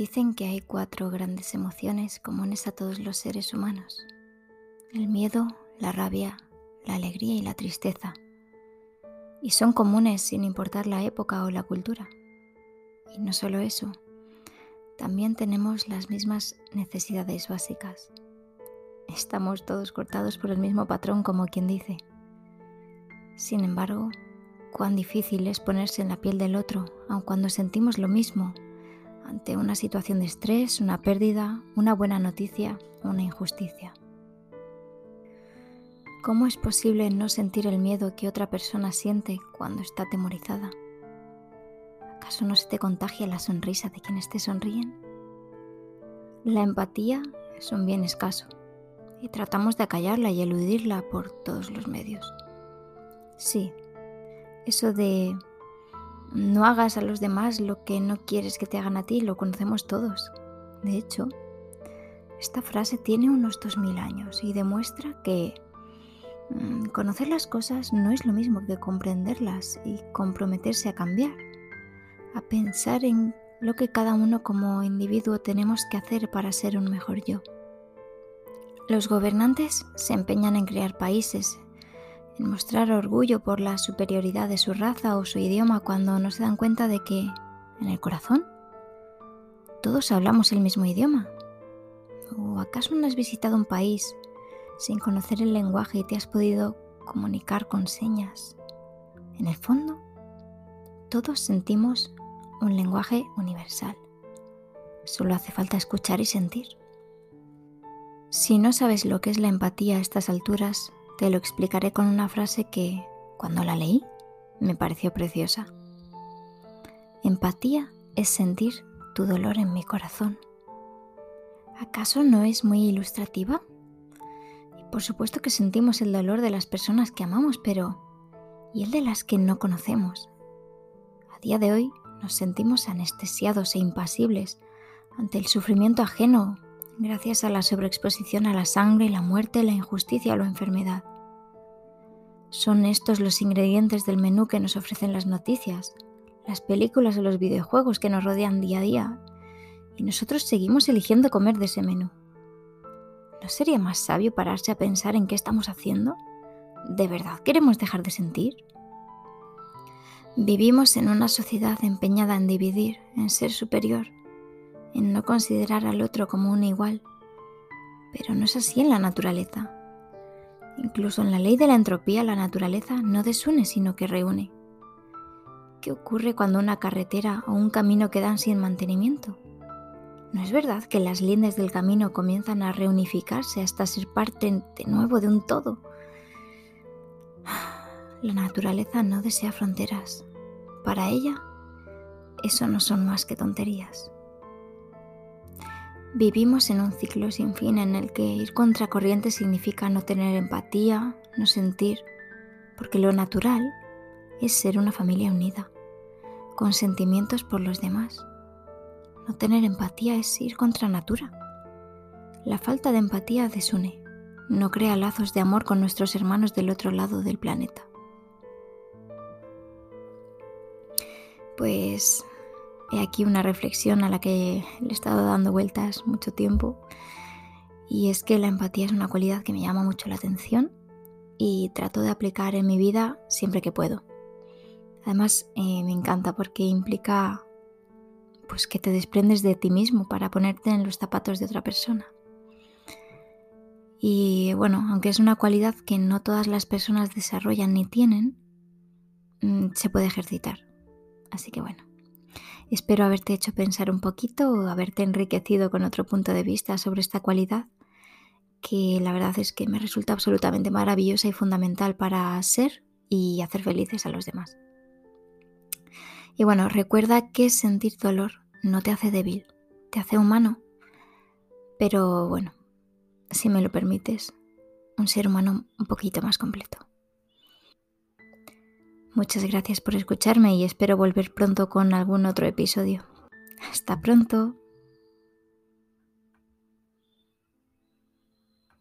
Dicen que hay cuatro grandes emociones comunes a todos los seres humanos. El miedo, la rabia, la alegría y la tristeza. Y son comunes sin importar la época o la cultura. Y no solo eso, también tenemos las mismas necesidades básicas. Estamos todos cortados por el mismo patrón como quien dice. Sin embargo, cuán difícil es ponerse en la piel del otro, aun cuando sentimos lo mismo ante una situación de estrés, una pérdida, una buena noticia, una injusticia. ¿Cómo es posible no sentir el miedo que otra persona siente cuando está atemorizada? ¿Acaso no se te contagia la sonrisa de quienes te sonríen? La empatía es un bien escaso y tratamos de acallarla y eludirla por todos los medios. Sí, eso de no hagas a los demás lo que no quieres que te hagan a ti, lo conocemos todos. De hecho, esta frase tiene unos 2000 años y demuestra que mm, conocer las cosas no es lo mismo que comprenderlas y comprometerse a cambiar, a pensar en lo que cada uno como individuo tenemos que hacer para ser un mejor yo. Los gobernantes se empeñan en crear países, mostrar orgullo por la superioridad de su raza o su idioma cuando no se dan cuenta de que, en el corazón, todos hablamos el mismo idioma. ¿O acaso no has visitado un país sin conocer el lenguaje y te has podido comunicar con señas? En el fondo, todos sentimos un lenguaje universal. Solo hace falta escuchar y sentir. Si no sabes lo que es la empatía a estas alturas, te lo explicaré con una frase que, cuando la leí, me pareció preciosa. Empatía es sentir tu dolor en mi corazón. ¿Acaso no es muy ilustrativa? Por supuesto que sentimos el dolor de las personas que amamos, pero ¿y el de las que no conocemos? A día de hoy nos sentimos anestesiados e impasibles ante el sufrimiento ajeno gracias a la sobreexposición a la sangre, la muerte, la injusticia o la enfermedad. Son estos los ingredientes del menú que nos ofrecen las noticias, las películas o los videojuegos que nos rodean día a día, y nosotros seguimos eligiendo comer de ese menú. ¿No sería más sabio pararse a pensar en qué estamos haciendo? ¿De verdad queremos dejar de sentir? Vivimos en una sociedad empeñada en dividir, en ser superior, en no considerar al otro como un igual. Pero no es así en la naturaleza. Incluso en la ley de la entropía la naturaleza no desune sino que reúne. ¿Qué ocurre cuando una carretera o un camino quedan sin mantenimiento? ¿No es verdad que las lindes del camino comienzan a reunificarse hasta ser parte de nuevo de un todo? La naturaleza no desea fronteras. Para ella, eso no son más que tonterías. Vivimos en un ciclo sin fin en el que ir contra corriente significa no tener empatía, no sentir, porque lo natural es ser una familia unida, con sentimientos por los demás. No tener empatía es ir contra natura. La falta de empatía desune, no crea lazos de amor con nuestros hermanos del otro lado del planeta. Pues He aquí una reflexión a la que le he estado dando vueltas mucho tiempo y es que la empatía es una cualidad que me llama mucho la atención y trato de aplicar en mi vida siempre que puedo. Además eh, me encanta porque implica pues que te desprendes de ti mismo para ponerte en los zapatos de otra persona. Y bueno, aunque es una cualidad que no todas las personas desarrollan ni tienen, mm, se puede ejercitar. Así que bueno, Espero haberte hecho pensar un poquito o haberte enriquecido con otro punto de vista sobre esta cualidad, que la verdad es que me resulta absolutamente maravillosa y fundamental para ser y hacer felices a los demás. Y bueno, recuerda que sentir dolor no te hace débil, te hace humano. Pero bueno, si me lo permites, un ser humano un poquito más completo. Muchas gracias por escucharme y espero volver pronto con algún otro episodio. Hasta pronto.